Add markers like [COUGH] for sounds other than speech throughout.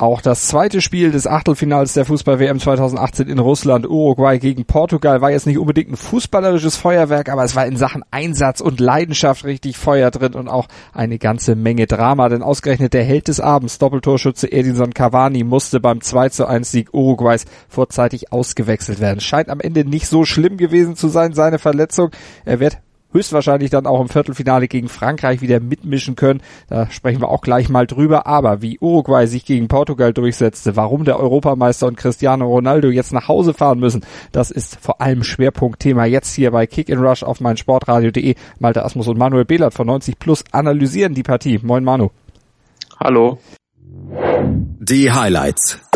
Auch das zweite Spiel des Achtelfinals der Fußball-WM 2018 in Russland, Uruguay gegen Portugal, war jetzt nicht unbedingt ein fußballerisches Feuerwerk, aber es war in Sachen Einsatz und Leidenschaft richtig Feuer drin und auch eine ganze Menge Drama, denn ausgerechnet der Held des Abends, Doppeltorschütze Edinson Cavani, musste beim 2 zu 1 Sieg Uruguays vorzeitig ausgewechselt werden. Scheint am Ende nicht so schlimm gewesen zu sein, seine Verletzung. Er wird höchstwahrscheinlich dann auch im Viertelfinale gegen Frankreich wieder mitmischen können. Da sprechen wir auch gleich mal drüber. Aber wie Uruguay sich gegen Portugal durchsetzte, warum der Europameister und Cristiano Ronaldo jetzt nach Hause fahren müssen, das ist vor allem Schwerpunktthema jetzt hier bei Kick in Rush auf meinsportradio.de. Malte Asmus und Manuel Behlert von 90 Plus analysieren die Partie. Moin Manu. Hallo. Die Highlights.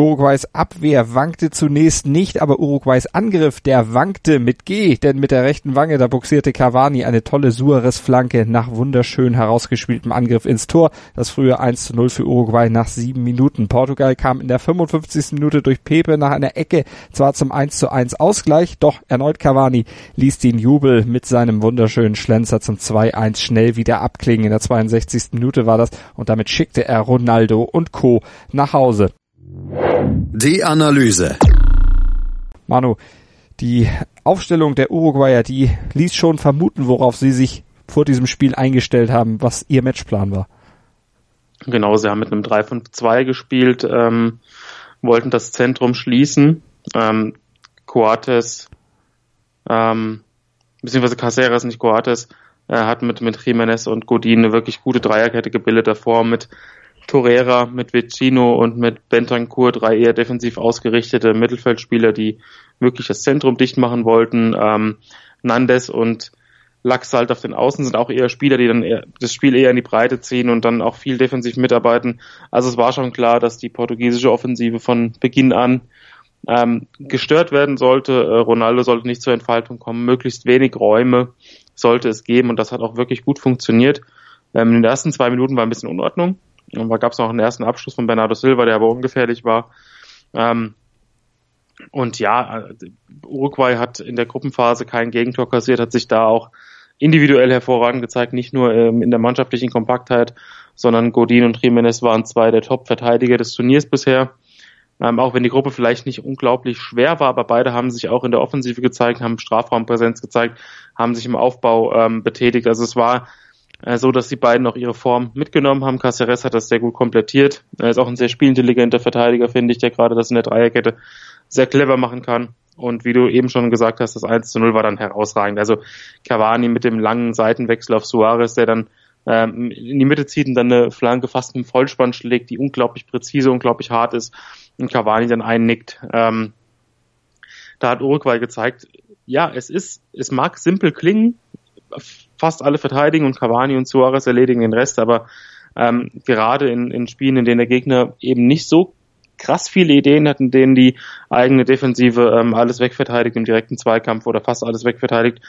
Uruguays Abwehr wankte zunächst nicht, aber Uruguays Angriff, der wankte mit G, denn mit der rechten Wange, da buxierte Cavani eine tolle Suarez-Flanke nach wunderschön herausgespieltem Angriff ins Tor. Das frühe 1 zu 0 für Uruguay nach sieben Minuten. Portugal kam in der 55. Minute durch Pepe nach einer Ecke zwar zum 1 zu 1 Ausgleich, doch erneut Cavani ließ den Jubel mit seinem wunderschönen Schlenzer zum 2-1 schnell wieder abklingen. In der 62. Minute war das und damit schickte er Ronaldo und Co. nach Hause. Die Analyse. Manu, die Aufstellung der Uruguayer, die ließ schon vermuten, worauf sie sich vor diesem Spiel eingestellt haben, was ihr Matchplan war. Genau, sie haben mit einem 3-5-2 gespielt, ähm, wollten das Zentrum schließen. Ähm, Coates, ähm, beziehungsweise Caceres, nicht Coates, äh, hat mit, mit Jimenez und Godin eine wirklich gute Dreierkette gebildet davor mit Torreira, mit Vecino und mit Bentancur, drei eher defensiv ausgerichtete Mittelfeldspieler, die wirklich das Zentrum dicht machen wollten. Ähm, Nandes und Laxalt auf den Außen sind auch eher Spieler, die dann eher, das Spiel eher in die Breite ziehen und dann auch viel defensiv mitarbeiten. Also es war schon klar, dass die portugiesische Offensive von Beginn an ähm, gestört werden sollte. Äh, Ronaldo sollte nicht zur Entfaltung kommen, möglichst wenig Räume sollte es geben und das hat auch wirklich gut funktioniert. Ähm, in den ersten zwei Minuten war ein bisschen Unordnung. Und da gab es noch einen ersten Abschluss von Bernardo Silva, der aber ungefährlich war. Ähm, und ja, Uruguay hat in der Gruppenphase kein Gegentor kassiert, hat sich da auch individuell hervorragend gezeigt, nicht nur ähm, in der mannschaftlichen Kompaktheit, sondern Godin und Jiménez waren zwei der Top-Verteidiger des Turniers bisher. Ähm, auch wenn die Gruppe vielleicht nicht unglaublich schwer war, aber beide haben sich auch in der Offensive gezeigt, haben Strafraumpräsenz gezeigt, haben sich im Aufbau ähm, betätigt. Also es war äh, so dass die beiden auch ihre Form mitgenommen haben. Caceres hat das sehr gut komplettiert. Er ist auch ein sehr spielintelligenter Verteidiger, finde ich, der gerade das in der Dreierkette sehr clever machen kann. Und wie du eben schon gesagt hast, das 1 zu 0 war dann herausragend. Also Cavani mit dem langen Seitenwechsel auf Suarez, der dann ähm, in die Mitte zieht und dann eine Flanke fast mit dem Vollspann schlägt, die unglaublich präzise, unglaublich hart ist und Cavani dann einnickt. Ähm, da hat Uruguay gezeigt, ja, es ist, es mag simpel klingen, fast alle verteidigen und Cavani und Suarez erledigen den Rest, aber ähm, gerade in, in Spielen, in denen der Gegner eben nicht so krass viele Ideen hat, in denen die eigene Defensive ähm, alles wegverteidigt im direkten Zweikampf oder fast alles wegverteidigt,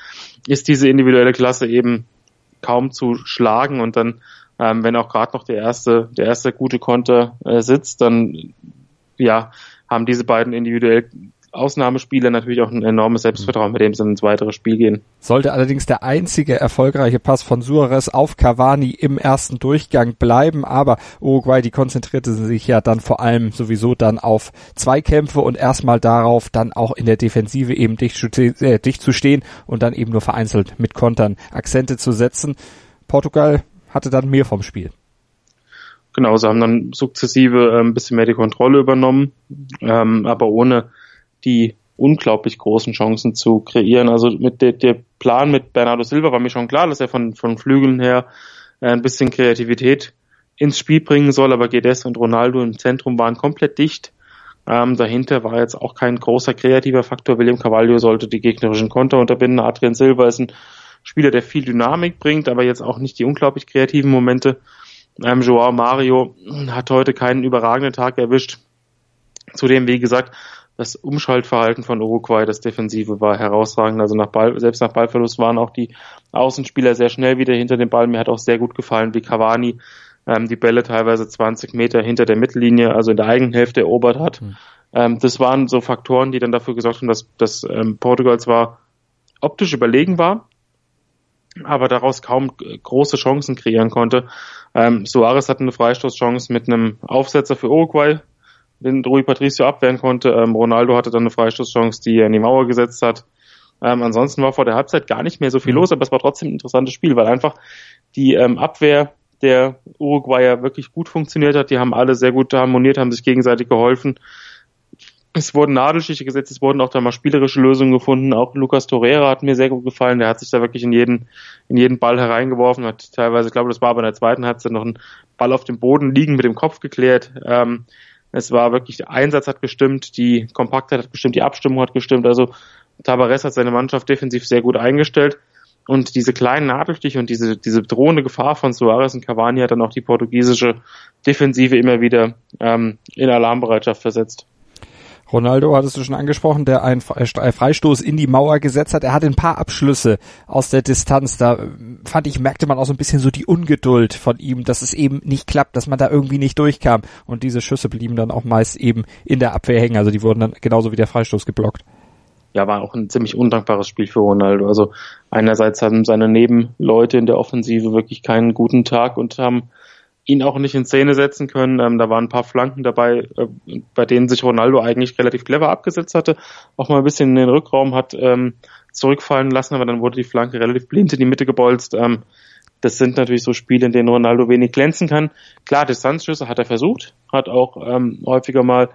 ist diese individuelle Klasse eben kaum zu schlagen. Und dann, ähm, wenn auch gerade noch der erste, der erste gute Konter äh, sitzt, dann ja, haben diese beiden individuell Ausnahmespieler natürlich auch ein enormes Selbstvertrauen, mit dem sie ins weitere Spiel gehen. Sollte allerdings der einzige erfolgreiche Pass von Suarez auf Cavani im ersten Durchgang bleiben, aber Uruguay, die konzentrierte sich ja dann vor allem sowieso dann auf Zweikämpfe und erstmal darauf, dann auch in der Defensive eben dicht, äh, dicht zu stehen und dann eben nur vereinzelt mit Kontern Akzente zu setzen. Portugal hatte dann mehr vom Spiel. Genau, sie haben dann sukzessive äh, ein bisschen mehr die Kontrolle übernommen, ähm, aber ohne die unglaublich großen Chancen zu kreieren. Also mit der, der Plan mit Bernardo Silva war mir schon klar, dass er von, von Flügeln her äh, ein bisschen Kreativität ins Spiel bringen soll, aber Gedes und Ronaldo im Zentrum waren komplett dicht. Ähm, dahinter war jetzt auch kein großer kreativer Faktor. William Carvalho sollte die gegnerischen Konter unterbinden. Adrian Silva ist ein Spieler, der viel Dynamik bringt, aber jetzt auch nicht die unglaublich kreativen Momente. Ähm, Joao Mario hat heute keinen überragenden Tag erwischt. Zudem, wie gesagt, das Umschaltverhalten von Uruguay, das Defensive war herausragend. Also nach Ball, selbst nach Ballverlust waren auch die Außenspieler sehr schnell wieder hinter dem Ball. Mir hat auch sehr gut gefallen, wie Cavani ähm, die Bälle teilweise 20 Meter hinter der Mittellinie, also in der eigenen Hälfte erobert hat. Mhm. Ähm, das waren so Faktoren, die dann dafür gesorgt haben, dass, dass ähm, Portugal zwar optisch überlegen war, aber daraus kaum große Chancen kreieren konnte. Ähm, Suarez hatte eine Freistoßchance mit einem Aufsetzer für Uruguay, den Rui Patricio abwehren konnte. Ähm, Ronaldo hatte dann eine Freistoßchance, die er in die Mauer gesetzt hat. Ähm, ansonsten war vor der Halbzeit gar nicht mehr so viel mhm. los, aber es war trotzdem ein interessantes Spiel, weil einfach die ähm, Abwehr der Uruguayer wirklich gut funktioniert hat. Die haben alle sehr gut harmoniert, haben sich gegenseitig geholfen. Es wurden Nadelstiche gesetzt, es wurden auch da mal spielerische Lösungen gefunden. Auch Lucas Torreira hat mir sehr gut gefallen. Der hat sich da wirklich in jeden, in jeden Ball hereingeworfen, hat teilweise, ich glaube, das war aber in der zweiten Halbzeit noch einen Ball auf dem Boden liegen mit dem Kopf geklärt. Ähm, es war wirklich, der Einsatz hat gestimmt, die Kompaktheit hat gestimmt, die Abstimmung hat gestimmt. Also Tabares hat seine Mannschaft defensiv sehr gut eingestellt. Und diese kleinen Nadelstiche und diese, diese drohende Gefahr von Suarez und Cavani hat dann auch die portugiesische Defensive immer wieder ähm, in Alarmbereitschaft versetzt. Ronaldo hattest du schon angesprochen, der einen Freistoß in die Mauer gesetzt hat. Er hatte ein paar Abschlüsse aus der Distanz. Da fand ich, merkte man auch so ein bisschen so die Ungeduld von ihm, dass es eben nicht klappt, dass man da irgendwie nicht durchkam. Und diese Schüsse blieben dann auch meist eben in der Abwehr hängen. Also die wurden dann genauso wie der Freistoß geblockt ja, war auch ein ziemlich undankbares Spiel für Ronaldo. Also einerseits haben seine Nebenleute in der Offensive wirklich keinen guten Tag und haben ihn auch nicht in Szene setzen können. Ähm, da waren ein paar Flanken dabei, äh, bei denen sich Ronaldo eigentlich relativ clever abgesetzt hatte, auch mal ein bisschen in den Rückraum hat ähm, zurückfallen lassen, aber dann wurde die Flanke relativ blind in die Mitte gebolzt. Ähm, das sind natürlich so Spiele, in denen Ronaldo wenig glänzen kann. Klar, Distanzschüsse hat er versucht, hat auch ähm, häufiger mal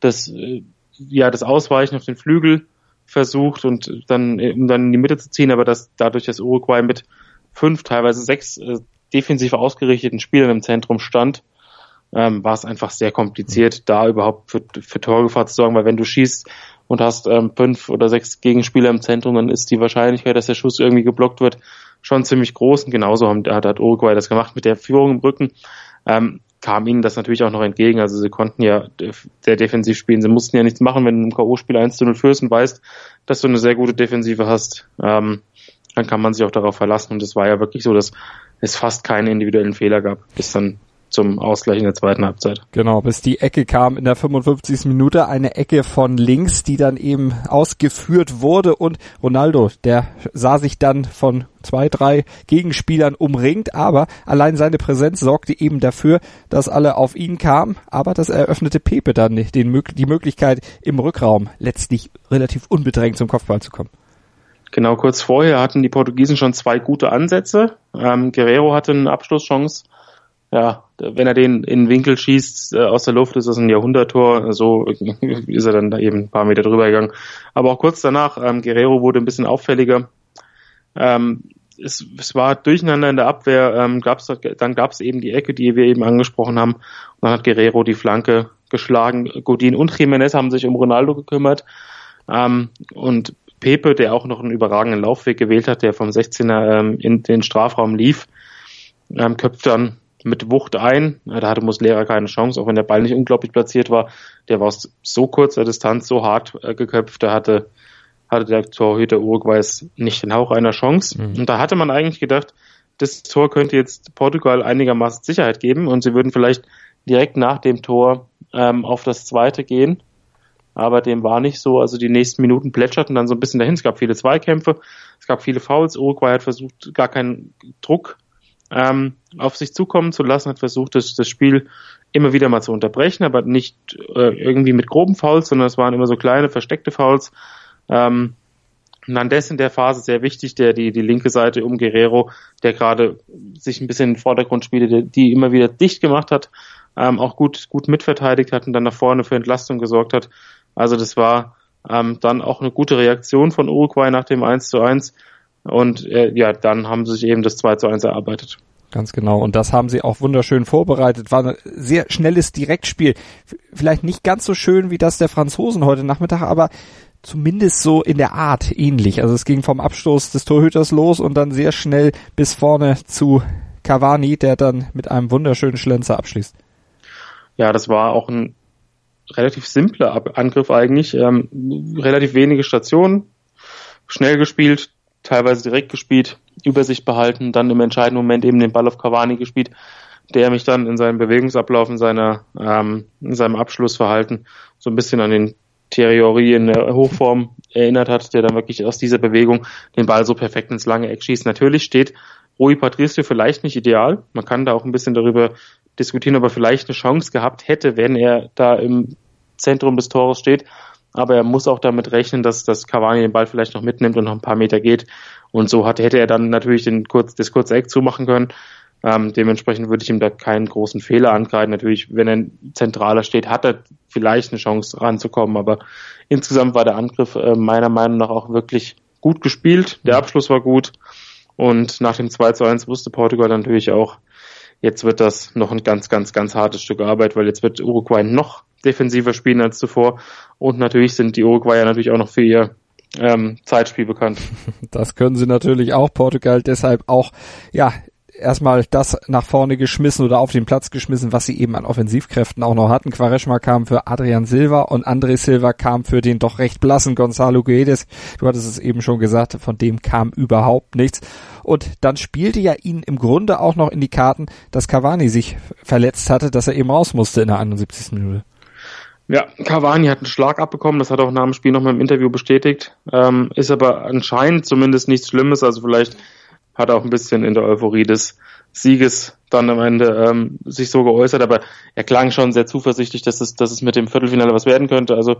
das, äh, ja, das Ausweichen auf den Flügel versucht und dann, um dann in die Mitte zu ziehen, aber dass dadurch, dass Uruguay mit fünf, teilweise sechs äh, defensiv ausgerichteten Spielern im Zentrum stand, ähm, war es einfach sehr kompliziert, da überhaupt für, für Torgefahr zu sorgen, weil wenn du schießt und hast ähm, fünf oder sechs Gegenspieler im Zentrum, dann ist die Wahrscheinlichkeit, dass der Schuss irgendwie geblockt wird, schon ziemlich groß und genauso hat, hat Uruguay das gemacht mit der Führung im Rücken. Ähm, kam ihnen das natürlich auch noch entgegen. Also sie konnten ja sehr defensiv spielen. Sie mussten ja nichts machen, wenn du im K.O.-Spiel 1 zu 0 führst und weißt, dass du eine sehr gute Defensive hast. Ähm, dann kann man sich auch darauf verlassen. Und es war ja wirklich so, dass es fast keine individuellen Fehler gab, bis dann zum Ausgleich in der zweiten Halbzeit. Genau, bis die Ecke kam in der 55. Minute, eine Ecke von links, die dann eben ausgeführt wurde und Ronaldo, der sah sich dann von zwei, drei Gegenspielern umringt, aber allein seine Präsenz sorgte eben dafür, dass alle auf ihn kamen, aber das eröffnete Pepe dann den, die Möglichkeit im Rückraum letztlich relativ unbedrängt zum Kopfball zu kommen. Genau, kurz vorher hatten die Portugiesen schon zwei gute Ansätze. Ähm, Guerrero hatte eine Abschlusschance ja, wenn er den in den Winkel schießt äh, aus der Luft, ist das ein Jahrhunderttor. So ist er dann da eben ein paar Meter drüber gegangen. Aber auch kurz danach, ähm, Guerrero wurde ein bisschen auffälliger. Ähm, es, es war Durcheinander in der Abwehr. Ähm, gab's, dann gab es eben die Ecke, die wir eben angesprochen haben. Und dann hat Guerrero die Flanke geschlagen. Godin und Jiménez haben sich um Ronaldo gekümmert. Ähm, und Pepe, der auch noch einen überragenden Laufweg gewählt hat, der vom 16er ähm, in den Strafraum lief, ähm, köpft dann mit Wucht ein. Da hatte Muslera keine Chance, auch wenn der Ball nicht unglaublich platziert war. Der war aus so kurzer Distanz so hart äh, geköpft, da hatte, hatte der Torhüter Uruguays nicht den Hauch einer Chance. Mhm. Und da hatte man eigentlich gedacht, das Tor könnte jetzt Portugal einigermaßen Sicherheit geben und sie würden vielleicht direkt nach dem Tor ähm, auf das zweite gehen. Aber dem war nicht so. Also die nächsten Minuten plätscherten dann so ein bisschen dahin. Es gab viele Zweikämpfe, es gab viele Fouls. Uruguay hat versucht, gar keinen Druck ähm, auf sich zukommen zu lassen, hat versucht, das, das Spiel immer wieder mal zu unterbrechen, aber nicht äh, irgendwie mit groben Fouls, sondern es waren immer so kleine, versteckte Fouls. Ähm, Nandes in der Phase sehr wichtig, der die, die linke Seite um Guerrero, der gerade sich ein bisschen in den Vordergrund spielte, die immer wieder dicht gemacht hat, ähm, auch gut, gut mitverteidigt hat und dann nach vorne für Entlastung gesorgt hat. Also das war ähm, dann auch eine gute Reaktion von Uruguay nach dem 1 zu 1. Und äh, ja, dann haben sie sich eben das 2 zu 1 erarbeitet. Ganz genau. Und das haben sie auch wunderschön vorbereitet. War ein sehr schnelles Direktspiel. Vielleicht nicht ganz so schön wie das der Franzosen heute Nachmittag, aber zumindest so in der Art ähnlich. Also es ging vom Abstoß des Torhüters los und dann sehr schnell bis vorne zu Cavani, der dann mit einem wunderschönen Schlenzer abschließt. Ja, das war auch ein relativ simpler Angriff eigentlich. Ähm, relativ wenige Stationen, schnell gespielt, teilweise direkt gespielt, Übersicht behalten, dann im entscheidenden Moment eben den Ball auf Cavani gespielt, der mich dann in seinem Bewegungsablauf, in, seiner, ähm, in seinem Abschlussverhalten so ein bisschen an den Thierry in der Hochform erinnert hat, der dann wirklich aus dieser Bewegung den Ball so perfekt ins lange Eck schießt. Natürlich steht Rui Patricio vielleicht nicht ideal. Man kann da auch ein bisschen darüber diskutieren, ob er vielleicht eine Chance gehabt hätte, wenn er da im Zentrum des Tores steht. Aber er muss auch damit rechnen, dass, dass Cavani den Ball vielleicht noch mitnimmt und noch ein paar Meter geht. Und so hat, hätte er dann natürlich den kurz, das kurze Eck zumachen können. Ähm, dementsprechend würde ich ihm da keinen großen Fehler angreifen. Natürlich, wenn er zentraler steht, hat er vielleicht eine Chance ranzukommen. Aber insgesamt war der Angriff äh, meiner Meinung nach auch wirklich gut gespielt. Der Abschluss war gut. Und nach dem 2 zu 1 wusste Portugal natürlich auch, jetzt wird das noch ein ganz, ganz, ganz hartes Stück Arbeit, weil jetzt wird Uruguay noch defensiver spielen als zuvor. Und natürlich sind die Uruguayer natürlich auch noch für ihr ähm, Zeitspiel bekannt. [LAUGHS] Das können sie natürlich auch. Portugal deshalb auch, ja, erstmal das nach vorne geschmissen oder auf den Platz geschmissen, was sie eben an Offensivkräften auch noch hatten. Quaresma kam für Adrian Silva und André Silva kam für den doch recht blassen Gonzalo Guedes. Du hattest es eben schon gesagt, von dem kam überhaupt nichts. Und dann spielte ja ihn im Grunde auch noch in die Karten, dass Cavani sich verletzt hatte, dass er eben raus musste in der 71. Minute. Ja, Cavani hat einen Schlag abbekommen, das hat er auch nach dem Spiel nochmal im Interview bestätigt. Ähm, ist aber anscheinend zumindest nichts Schlimmes, also vielleicht hat auch ein bisschen in der Euphorie des Sieges dann am Ende ähm, sich so geäußert, aber er klang schon sehr zuversichtlich, dass es, dass es mit dem Viertelfinale was werden könnte. Also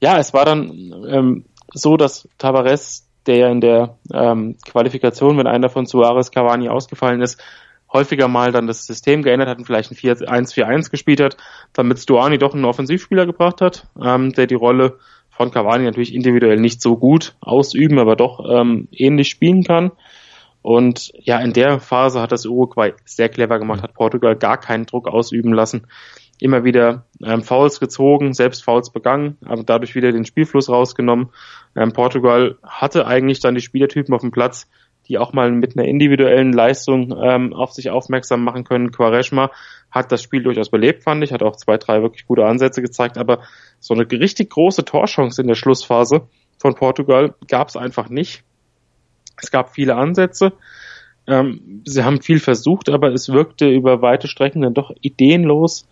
ja, es war dann ähm, so, dass Tavares, der in der ähm, Qualifikation, wenn einer von Suarez Cavani ausgefallen ist, häufiger mal dann das System geändert hat und vielleicht ein 1-4-1 gespielt hat, damit Stuani doch einen Offensivspieler gebracht hat, ähm, der die Rolle von Cavani natürlich individuell nicht so gut ausüben, aber doch ähm, ähnlich spielen kann. Und ja, in der Phase hat das Uruguay sehr clever gemacht, hat Portugal gar keinen Druck ausüben lassen. Immer wieder ähm, Fouls gezogen, selbst Fouls begangen, aber dadurch wieder den Spielfluss rausgenommen. Ähm, Portugal hatte eigentlich dann die Spielertypen auf dem Platz, die auch mal mit einer individuellen Leistung ähm, auf sich aufmerksam machen können. Quaresma hat das Spiel durchaus belebt, fand ich, hat auch zwei, drei wirklich gute Ansätze gezeigt, aber so eine richtig große Torchance in der Schlussphase von Portugal gab es einfach nicht. Es gab viele Ansätze. Ähm, sie haben viel versucht, aber es wirkte über weite Strecken dann doch ideenlos,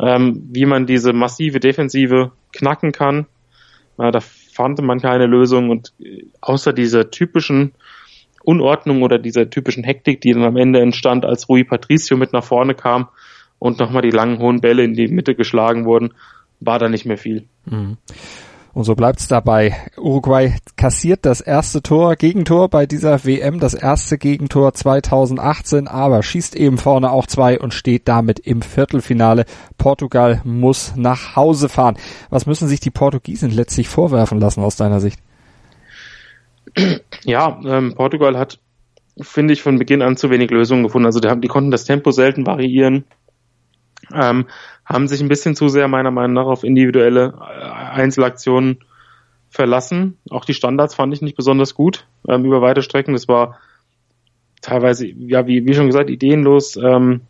ähm, wie man diese massive Defensive knacken kann. Äh, da fand man keine Lösung und äh, außer dieser typischen Unordnung oder dieser typischen Hektik, die dann am Ende entstand, als Rui Patricio mit nach vorne kam und nochmal die langen hohen Bälle in die Mitte geschlagen wurden, war da nicht mehr viel. Mhm. Und so bleibt's dabei. Uruguay kassiert das erste Tor, Gegentor bei dieser WM, das erste Gegentor 2018, aber schießt eben vorne auch zwei und steht damit im Viertelfinale. Portugal muss nach Hause fahren. Was müssen sich die Portugiesen letztlich vorwerfen lassen aus deiner Sicht? Ja, ähm, Portugal hat, finde ich, von Beginn an zu wenig Lösungen gefunden. Also die, haben, die konnten das Tempo selten variieren. Ähm, haben sich ein bisschen zu sehr meiner Meinung nach auf individuelle äh, Einzelaktionen verlassen. Auch die Standards fand ich nicht besonders gut ähm, über weite Strecken. Das war teilweise, ja, wie, wie schon gesagt, ideenlos. Ähm,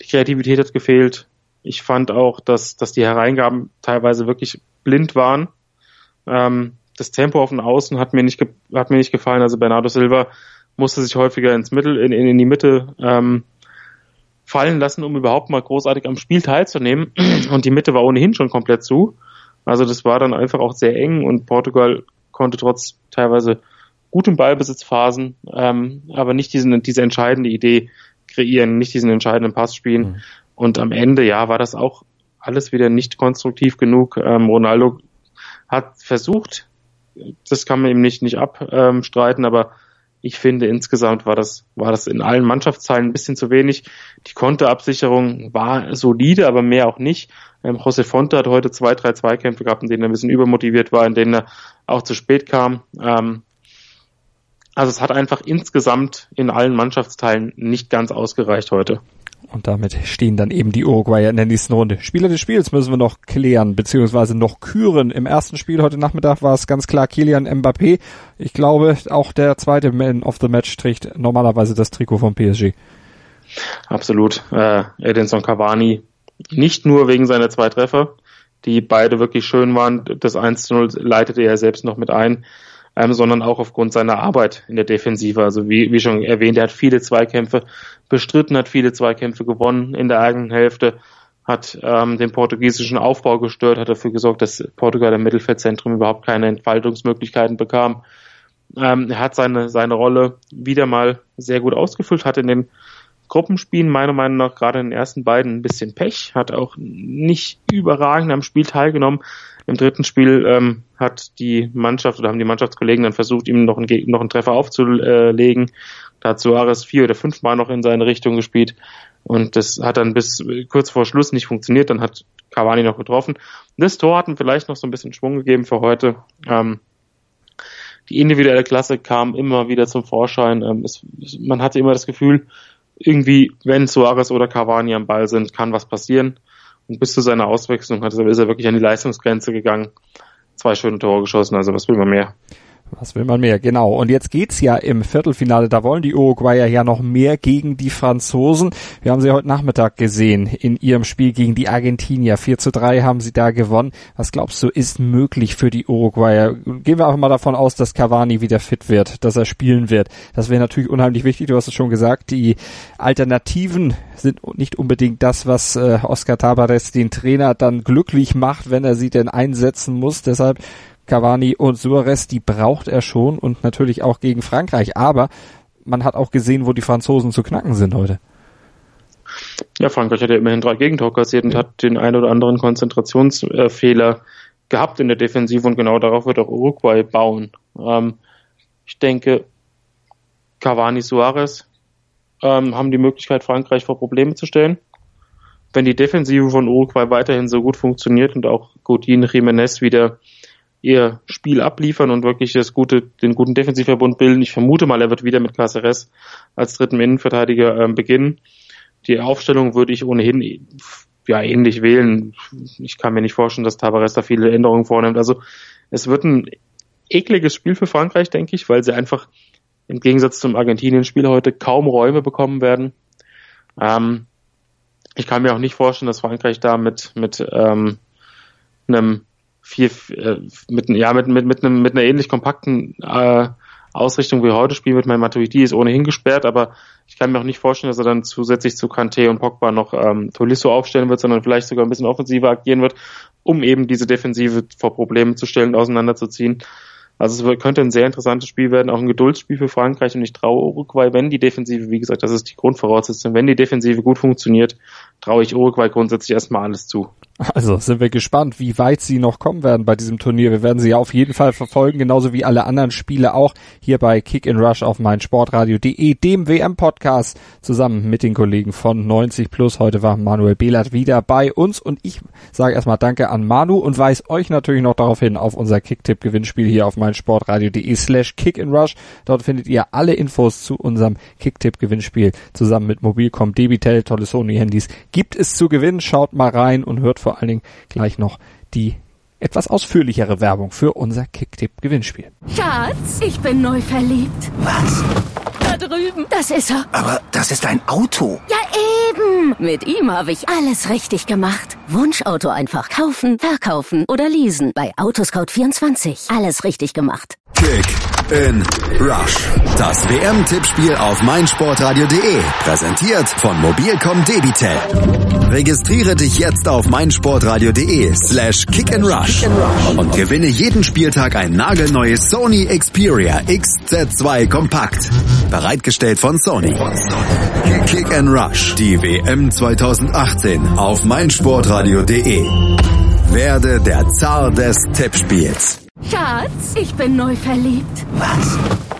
die Kreativität hat gefehlt. Ich fand auch, dass, dass die Hereingaben teilweise wirklich blind waren. Ähm, das Tempo auf den Außen hat mir nicht, hat mir nicht gefallen. Also Bernardo Silva musste sich häufiger ins Mittel, in, in, in die Mitte ähm, fallen lassen, um überhaupt mal großartig am Spiel teilzunehmen. [CLEARS THROAT] Und die Mitte war ohnehin schon komplett zu. Also das war dann einfach auch sehr eng und Portugal konnte trotz teilweise gutem Ballbesitzphasen, ähm, aber nicht diesen, diese entscheidende Idee kreieren, nicht diesen entscheidenden Pass spielen. Mhm. Und am Ende, ja, war das auch alles wieder nicht konstruktiv genug. Ähm, Ronaldo hat versucht, das kann man ihm nicht, nicht abstreiten, aber ich finde, insgesamt war das, war das in allen Mannschaftsteilen ein bisschen zu wenig. Die Konterabsicherung war solide, aber mehr auch nicht. Ähm, José Fonte hat heute zwei, drei Zweikämpfe gehabt, in denen er ein bisschen übermotiviert war, in denen er auch zu spät kam. Ähm, also es hat einfach insgesamt in allen Mannschaftsteilen nicht ganz ausgereicht heute. Und damit stehen dann eben die Uruguayer in der nächsten Runde. Spieler des Spiels müssen wir noch klären, beziehungsweise noch küren. Im ersten Spiel heute Nachmittag war es ganz klar Kilian Mbappé. Ich glaube, auch der zweite Man of the Match trägt normalerweise das Trikot vom PSG. Absolut. Äh, Edinson Cavani, nicht nur wegen seiner zwei Treffer, die beide wirklich schön waren. Das 1 zu 0 leitete er selbst noch mit ein. Ähm, sondern auch aufgrund seiner Arbeit in der Defensive. Also wie, wie schon erwähnt, er hat viele Zweikämpfe bestritten, hat viele Zweikämpfe gewonnen in der eigenen Hälfte, hat ähm, den portugiesischen Aufbau gestört, hat dafür gesorgt, dass Portugal im Mittelfeldzentrum überhaupt keine Entfaltungsmöglichkeiten bekam. Ähm, er hat seine, seine Rolle wieder mal sehr gut ausgefüllt, hat in den Gruppenspielen meiner Meinung nach gerade in den ersten beiden ein bisschen Pech, hat auch nicht überragend am Spiel teilgenommen. Im dritten Spiel ähm, hat die Mannschaft oder haben die Mannschaftskollegen dann versucht, ihm noch einen, noch einen Treffer aufzulegen. Da hat Suarez vier oder fünfmal noch in seine Richtung gespielt und das hat dann bis kurz vor Schluss nicht funktioniert. Dann hat Cavani noch getroffen. Das Tor hat ihm vielleicht noch so ein bisschen Schwung gegeben für heute. Ähm, die individuelle Klasse kam immer wieder zum Vorschein. Ähm, es, man hatte immer das Gefühl, irgendwie, wenn Suarez oder Cavani am Ball sind, kann was passieren. Und bis zu seiner Auswechslung hat, ist er wirklich an die Leistungsgrenze gegangen. Zwei schöne Tore geschossen, also was will man mehr? Was will man mehr? Genau. Und jetzt geht's ja im Viertelfinale. Da wollen die Uruguayer ja noch mehr gegen die Franzosen. Wir haben sie heute Nachmittag gesehen in ihrem Spiel gegen die Argentinier. 4 zu 3 haben sie da gewonnen. Was glaubst du, ist möglich für die Uruguayer? Gehen wir einfach mal davon aus, dass Cavani wieder fit wird, dass er spielen wird. Das wäre natürlich unheimlich wichtig. Du hast es schon gesagt. Die Alternativen sind nicht unbedingt das, was äh, Oscar Tabares den Trainer dann glücklich macht, wenn er sie denn einsetzen muss. Deshalb Cavani und Suarez, die braucht er schon und natürlich auch gegen Frankreich. Aber man hat auch gesehen, wo die Franzosen zu knacken sind heute. Ja, Frankreich hat ja immerhin drei Gegentore kassiert und hat den einen oder anderen Konzentrationsfehler gehabt in der Defensive und genau darauf wird auch Uruguay bauen. Ähm, ich denke, Cavani, Suarez ähm, haben die Möglichkeit, Frankreich vor Probleme zu stellen. Wenn die Defensive von Uruguay weiterhin so gut funktioniert und auch Godin Jiménez wieder ihr Spiel abliefern und wirklich das gute, den guten Defensivverbund bilden. Ich vermute mal, er wird wieder mit Caceres als dritten Innenverteidiger ähm, beginnen. Die Aufstellung würde ich ohnehin ja ähnlich wählen. Ich kann mir nicht vorstellen, dass Tavares da viele Änderungen vornimmt. Also es wird ein ekliges Spiel für Frankreich, denke ich, weil sie einfach im Gegensatz zum Argentinien-Spiel heute kaum Räume bekommen werden. Ähm, ich kann mir auch nicht vorstellen, dass Frankreich da mit, mit ähm, einem vier, äh, mit, ja, mit, mit, mit, einem, mit einer ähnlich kompakten äh, Ausrichtung wie heute spielen wird. Mein Matuidi ist ohnehin gesperrt, aber ich kann mir auch nicht vorstellen, dass er dann zusätzlich zu Kante und Pogba noch ähm, Tolisso aufstellen wird, sondern vielleicht sogar ein bisschen offensiver agieren wird, um eben diese Defensive vor Problemen zu stellen, auseinanderzuziehen. Also es könnte ein sehr interessantes Spiel werden, auch ein Geduldsspiel für Frankreich und ich traue Uruguay, wenn die Defensive, wie gesagt, das ist die Grundvoraussetzung, wenn die Defensive gut funktioniert, traue ich Uruguay grundsätzlich erstmal alles zu. Also sind wir gespannt, wie weit sie noch kommen werden bei diesem Turnier. Wir werden sie ja auf jeden Fall verfolgen, genauso wie alle anderen Spiele auch hier bei Kick in Rush auf meinsportradio.de, dem WM-Podcast, zusammen mit den Kollegen von 90 Plus. Heute war Manuel Behlert wieder bei uns und ich sage erstmal Danke an Manu und weise euch natürlich noch darauf hin auf unser Kicktipp-Gewinnspiel hier auf meinsportradio.de slash Kick in Rush. Dort findet ihr alle Infos zu unserem Kicktipp-Gewinnspiel zusammen mit Mobilcom, Debitel, tolle Sony-Handys. Gibt es zu gewinnen, schaut mal rein und hört vor vor allen Dingen gleich noch die etwas ausführlichere Werbung für unser Kicktipp-Gewinnspiel. Schatz, ich bin neu verliebt. Was? Da drüben. Das ist er. Aber das ist ein Auto. Ja, eben. Mit ihm habe ich alles richtig gemacht. Wunschauto einfach kaufen, verkaufen oder leasen. Bei Autoscout24. Alles richtig gemacht. Kick in Rush. Das WM-Tippspiel auf meinsportradio.de. Präsentiert von Mobilcom Debitel. Registriere dich jetzt auf meinsportradio.de slash kick and rush und gewinne jeden Spieltag ein nagelneues Sony Xperia XZ2 Kompakt. Bereitgestellt von Sony. Kick and Rush. Die WM 2018 auf meinsportradio.de. Werde der Zar des Tippspiels. Schatz, ich bin neu verliebt. Was?